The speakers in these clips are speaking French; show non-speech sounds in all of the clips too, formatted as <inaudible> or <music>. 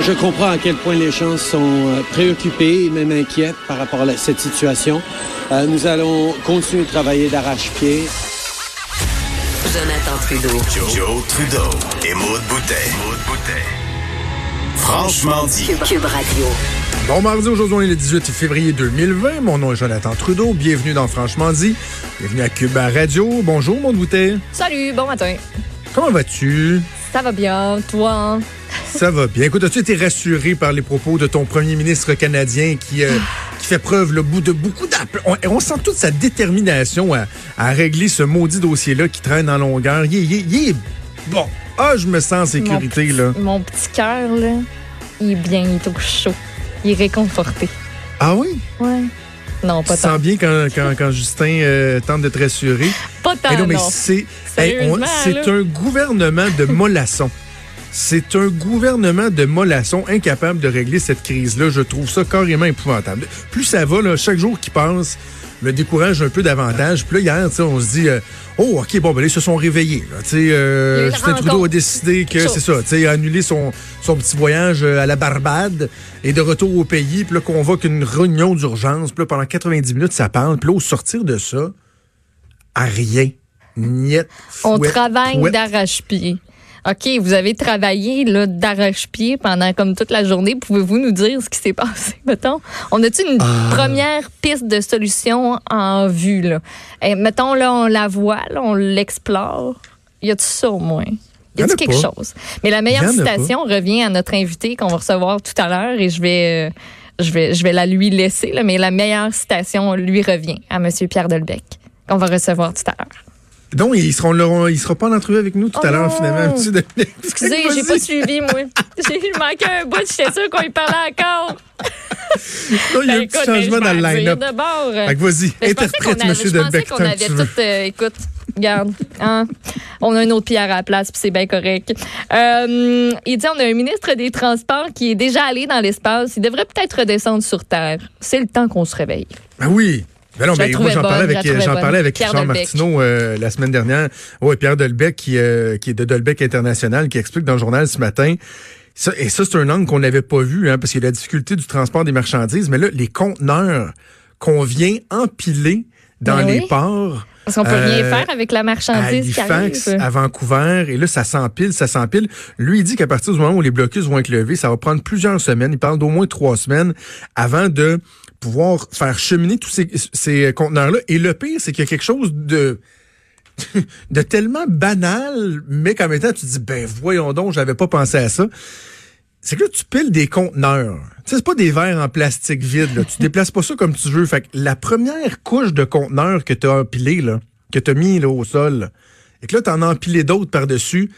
Je comprends à quel point les gens sont euh, préoccupés et même inquiets par rapport à cette situation. Euh, nous allons continuer de travailler d'arrache-pied. Jonathan Trudeau. Joe, Trudeau et Maude Boutet. Franchement dit. Cube, Radio. Bon mardi, aujourd'hui on est le 18 février 2020. Mon nom est Jonathan Trudeau. Bienvenue dans Franchement dit. Bienvenue à Cube Radio. Bonjour, Maude Boutet. Salut, bon matin. Comment vas-tu? Ça va bien, toi? Hein? Ça va bien. Écoute, as-tu été rassuré par les propos de ton premier ministre canadien qui, euh, qui fait preuve le bout de beaucoup d'appels? On, on, sent toute sa détermination à, à régler ce maudit dossier-là qui traîne en longueur. Il, il, il est bon. Ah, je me sens en sécurité, mon là. Mon petit cœur, là, il est bien, il est au chaud. Il est réconforté. Ah oui? Ouais. Non, pas tu tant. sens bien quand, quand, quand Justin euh, tente de te rassurer? Pas tant, Eh non, mais non. c'est hey, Sérieusement, c'est là. un gouvernement de mollassons. C'est un gouvernement de mollassons incapable de régler cette crise-là. Je trouve ça carrément épouvantable. Plus ça va, là, chaque jour qui passe me décourage un peu davantage. Puis là, hier, on se dit, euh, oh, OK, bon, ben ils se sont réveillés. Là. Euh, Justin Trudeau a décidé que, c'est ça, il a annulé son, son petit voyage euh, à la Barbade et de retour au pays. Puis là, convoque une réunion d'urgence. Puis là, pendant 90 minutes, ça parle. Puis là, au sortir de ça, à rien. Niet, On travaille d'arrache-pied. OK, vous avez travaillé là, d'arrache-pied pendant comme toute la journée. Pouvez-vous nous dire ce qui s'est passé, <laughs> mettons? On a-tu une Ah. première piste de solution en vue, là? Eh, mettons, là, on la voit, là, on l'explore. Y a-tu ça au moins? Y a-tu quelque pas. chose? Mais la meilleure citation revient à notre invité qu'on va recevoir tout à l'heure et je vais, euh, je vais, je vais la lui laisser, là, mais la meilleure citation lui revient à M. Pierre Delbecq qu'on va recevoir tout à l'heure. Donc, ils seront là, il sera pas en entrevue avec nous tout Oh à l'heure, non. finalement. Excusez, j'ai pas suivi, moi. J'ai manqué un bout, j'étais sûre qu'on y parlait encore. Non, il y a Ben, un petit écoute, changement ben, dans le line-up. Vas-y, Ben, interprète, monsieur Je pensais qu'on avait tout. euh, écoute, regarde. hein, on a une autre pierre à la place, puis c'est bien correct. Euh, il dit on a un ministre des Transports qui est déjà allé dans l'espace. Il devrait peut-être redescendre sur Terre. C'est le temps qu'on se réveille. Ben oui. Ben non, mais moi, j'en parlais avec, j'en parlais avec Pierre Richard Delbecq. Martineau euh, la semaine dernière. Ouais, Pierre Delbecq, qui, euh, qui est de Delbecq International, qui explique dans le journal ce matin. Ça, et ça, c'est un angle qu'on n'avait pas vu, hein, parce qu'il y a la difficulté du transport des marchandises. Mais là, les conteneurs qu'on vient empiler dans Ben les oui. ports. Parce qu'on peut Euh, rien faire avec la à marchandise qui arrive. Halifax, à Vancouver, et là, ça s'empile, ça s'empile. Lui, il dit qu'à partir du moment où les blocus vont être levés, ça va prendre plusieurs semaines. Il parle d'au moins trois semaines avant de pouvoir faire cheminer tous ces, ces conteneurs-là. Et le pire, c'est qu'il y a quelque chose de <laughs> de tellement banal, mais qu'en même temps, tu te dis, ben voyons donc, j'avais pas pensé à ça. C'est que là, tu piles des conteneurs. Tu sais, c'est pas des verres en plastique vide. Là. Tu <laughs> déplaces pas ça comme tu veux. Fait que la première couche de conteneurs que tu as empilé, là, que tu as mis là, au sol, là, et que là, tu en as empilé d'autres par-dessus,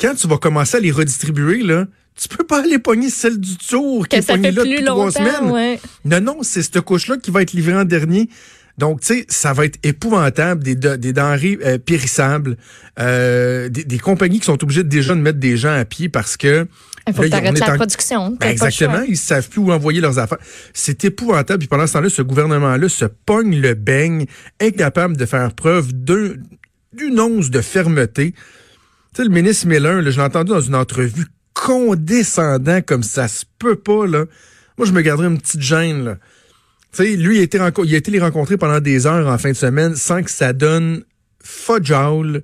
quand tu vas commencer à les redistribuer, là, tu peux pas aller pogner celle du tour qui est pognée là depuis trois semaines. ouais. Non, non, c'est cette couche-là qui va être livrée en dernier. Donc, tu sais, ça va être épouvantable, des, de- des denrées euh, périssables, euh, des, des compagnies qui sont obligées déjà de mettre des gens à pied parce que... Il faut là, que est la en- production. Ben, exactement, ils savent plus où envoyer leurs affaires. C'est épouvantable. Puis pendant ce temps-là, ce gouvernement-là se pogne le beigne, incapable de faire preuve d'un- d'une once de fermeté. Tu sais, le ministre Miller, là, je l'ai entendu dans une entrevue condescendant comme ça se peut pas, là. Moi, je me garderais une petite gêne, là. Sais, lui, il renco- il a été les rencontrer pendant des heures en fin de semaine sans que ça donne fudgeable,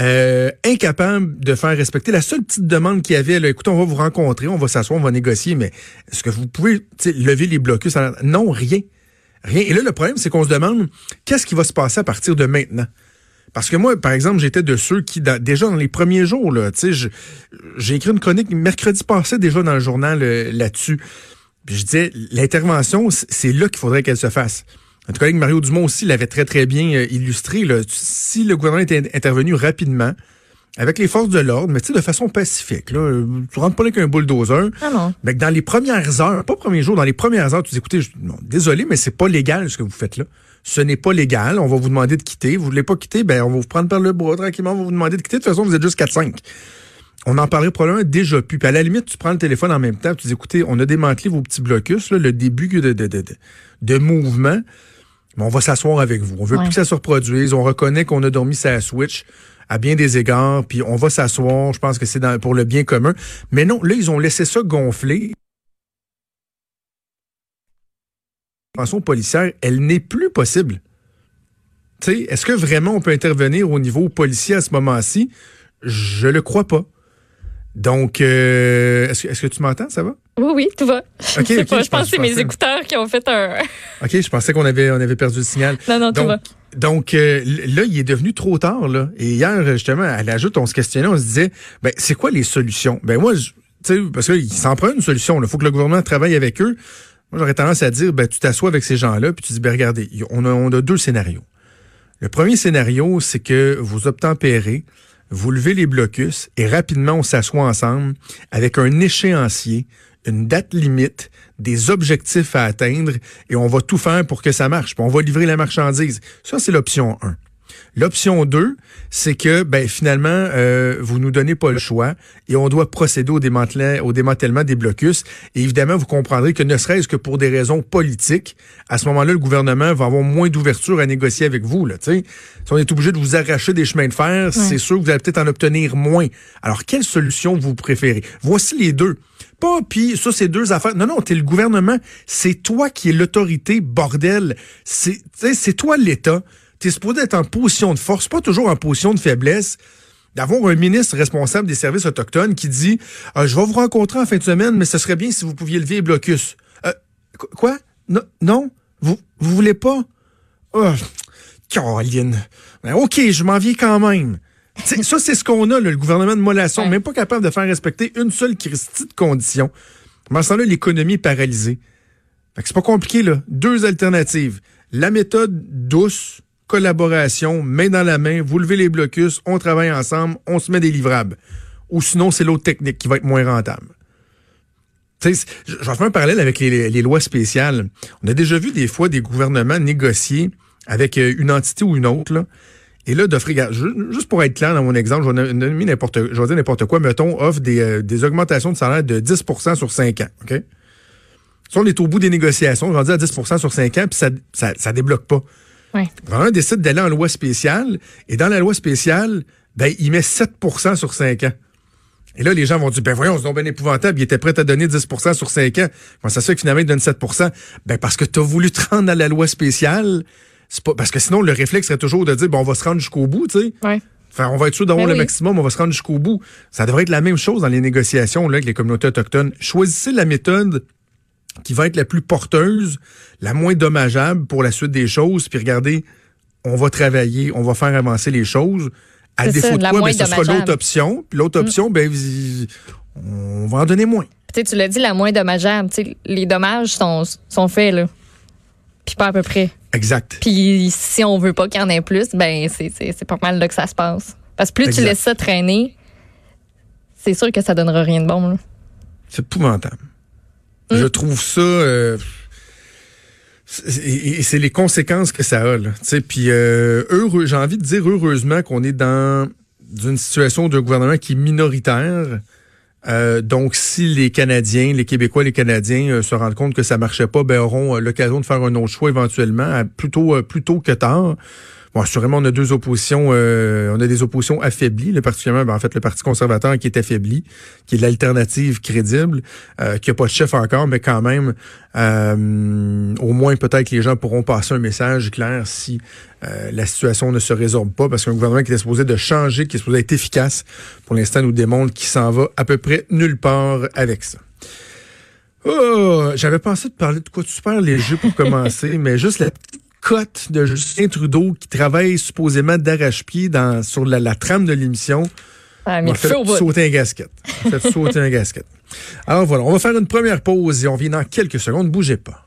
euh, incapable de faire respecter. La seule petite demande qu'il y avait, là, écoutez, on va vous rencontrer, on va s'asseoir, on va négocier, mais est-ce que vous pouvez lever les blocus? Non, rien. Rien. Et là, le problème, c'est qu'on se demande qu'est-ce qui va se passer à partir de maintenant? Parce que moi, par exemple, j'étais de ceux qui, déjà dans les premiers jours, j'ai écrit une chronique mercredi passé déjà dans le journal euh, là-dessus. Puis je disais, l'intervention, c'est là qu'il faudrait qu'elle se fasse. Notre collègue Mario Dumont aussi l'avait très, très bien euh, illustré. Là. Si le gouvernement était intervenu rapidement, avec les forces de l'ordre, mais tu sais, de façon pacifique, là, euh, tu rentres pas là avec un bulldozer, Ah non. mais que dans les premières heures, pas premiers jours, dans les premières heures, tu dis, écoutez, je- non, désolé, mais c'est pas légal ce que vous faites là. Ce n'est pas légal. On va vous demander de quitter. Vous voulez pas quitter, ben, on va vous prendre par le bras tranquillement. On va vous demander de quitter. De toute façon, vous êtes juste 4-5. On en parlerait probablement déjà plus. Puis à la limite, tu prends le téléphone en même temps, tu dis, écoutez, on a démantelé vos petits blocus, là, le début de, de, de, de, mouvement. Mais on va s'asseoir avec vous. On veut Ouais. plus que ça se reproduise. On reconnaît qu'on a dormi sa switch. à bien des égards, puis on va s'asseoir, je pense que c'est pour le bien commun. Mais non, là, ils ont laissé ça gonfler. L'intervention policière, elle n'est plus possible. Tu sais, est-ce que vraiment on peut intervenir au niveau policier à ce moment-ci? Je le crois pas. Donc, euh, est-ce que, est-ce que tu m'entends? Ça va? Oui, oui, tout va. Ok, <laughs> je sais ok, pas, je je pense que c'est mes écouteurs qui ont fait un. <laughs> OK, je pensais qu'on avait, on avait perdu le signal. non, non, tout va. donc euh, là, il est devenu trop tard. Là. Et hier, justement, à l'ajoute, on se questionnait, on se disait, ben, c'est quoi les solutions? Ben moi, je- tu sais, parce qu'il s'en prend une solution. Il faut que le gouvernement travaille avec eux. Moi, j'aurais tendance à dire, ben, tu t'assois avec ces gens-là, puis tu dis, ben, regardez, on a, on a deux scénarios. Le premier scénario, c'est que vous obtempérez, vous levez les blocus et rapidement, on s'assoit ensemble avec un échéancier, une date limite, des objectifs à atteindre et on va tout faire pour que ça marche. On va livrer la marchandise. Ça, c'est l'option 1. L'option 2, c'est que ben, finalement, euh, vous nous donnez pas le choix et on doit procéder au démantèlement, au démantèlement des blocus. Et évidemment, vous comprendrez que ne serait-ce que pour des raisons politiques, à ce moment-là, le gouvernement va avoir moins d'ouverture à négocier avec vous. Là, si on est obligé de vous arracher des chemins de fer, c'est sûr que vous allez peut-être en obtenir moins. Alors, quelle solution vous préférez? Voici les deux. Pas, puis ça, c'est deux affaires. Non, non, t'es le gouvernement. C'est toi qui es l'autorité, bordel. C'est toi l'État. T'es supposé être en position de force, pas toujours en position de faiblesse. D'avoir un ministre responsable des services autochtones qui dit Euh, Je vais vous rencontrer en fin de semaine, mais ce serait bien si vous pouviez lever les blocus. Euh, qu- quoi? Non, non? Vous, vous voulez pas? Oh, Caroline. Ben, OK, je m'en viens quand même. T'sais, ça, c'est ce qu'on a, là, le gouvernement de Mollasson, Ouais. même pas capable de faire respecter une seule Christie de condition. Pendant ce temps-là, l'économie est paralysée. Fait que c'est pas compliqué, là. Deux alternatives. La méthode douce, collaboration, main dans la main, vous levez les blocus, on travaille ensemble, on se met des livrables. Ou sinon, c'est l'autre technique qui va être moins rentable. Tu sais, je je vais faire un parallèle avec les, lois spéciales. On a déjà vu des fois des gouvernements négocier avec euh, une entité ou une autre, là. Et là, d'offrir, juste pour être clair dans mon exemple, je vais nommer n'importe, n'importe quoi, mettons, offre des, euh, augmentations de salaire de 10% sur 5 ans? Si on est au bout des négociations, on dire à 10% sur 5 ans, puis ça, ça, ça débloque pas. Ouais. Le gouvernement décide d'aller en loi spéciale, et dans la loi spéciale, ben, il met 7% sur 5 ans. Et là, les gens vont dire, ben voyons, c'est donc bien épouvantable, il était prêt à donner 10% sur 5 ans. Comment ça se fait que finalement, il donne 7% Ben parce que tu as voulu te rendre à la loi spéciale. C'est pas, parce que sinon, le réflexe serait toujours de dire, bon, on va se rendre jusqu'au bout, tu sais. Ouais. Enfin, on va être sûr d'avoir Ben le maximum, on va se rendre jusqu'au bout. Ça devrait être la même chose dans les négociations là, avec les communautés autochtones. Choisissez la méthode qui va être la plus porteuse, la moins dommageable pour la suite des choses, puis regardez, on va travailler, on va faire avancer les choses. À défaut ça, de quoi, moins ben, ce sera l'autre option. Puis l'autre option, ben, on va en donner moins. Tu l'as dit, la moins dommageable. Les dommages sont, sont faits, là. Puis pas à peu près. Exact. Puis si on veut pas qu'il y en ait plus, ben c'est pas mal là que ça se passe. Parce que plus Exact. tu laisses ça traîner, c'est sûr que ça donnera rien de bon. C'est épouvantable. Mm. Je trouve ça. euh, c'est- les conséquences que ça a. là. Puis euh, heureux, j'ai envie de dire heureusement qu'on est dans une situation d'un gouvernement qui est minoritaire. Euh, donc, si les Canadiens, les Québécois, les Canadiens se rendent compte que ça marchait pas, ben auront l'occasion de faire un autre choix éventuellement, plutôt euh, plus tôt que tard. Bon, assurément, on a deux oppositions, euh, on a des oppositions affaiblies, là, particulièrement, ben, en fait, le Parti conservateur qui est affaibli, qui est l'alternative crédible, euh, qui a pas de chef encore, mais quand même, euh, au moins peut-être que les gens pourront passer un message clair si euh, la situation ne se résorbe pas, parce qu'un gouvernement qui est supposé de changer, qui est supposé être efficace, pour l'instant, nous démontre qu'il s'en va à peu près nulle part avec ça. Oh, j'avais pensé de parler de quoi de super léger pour <laughs> commencer, mais juste la petite de Justin Trudeau qui travaille supposément d'arrache-pied dans sur la, la trame de l'émission. Ça a On mis m'a le fait feu au bout. sauter un gasket. On m'a fait sauter un gasket. Alors voilà, on va faire une première pause et on vient dans quelques secondes. Bougez pas.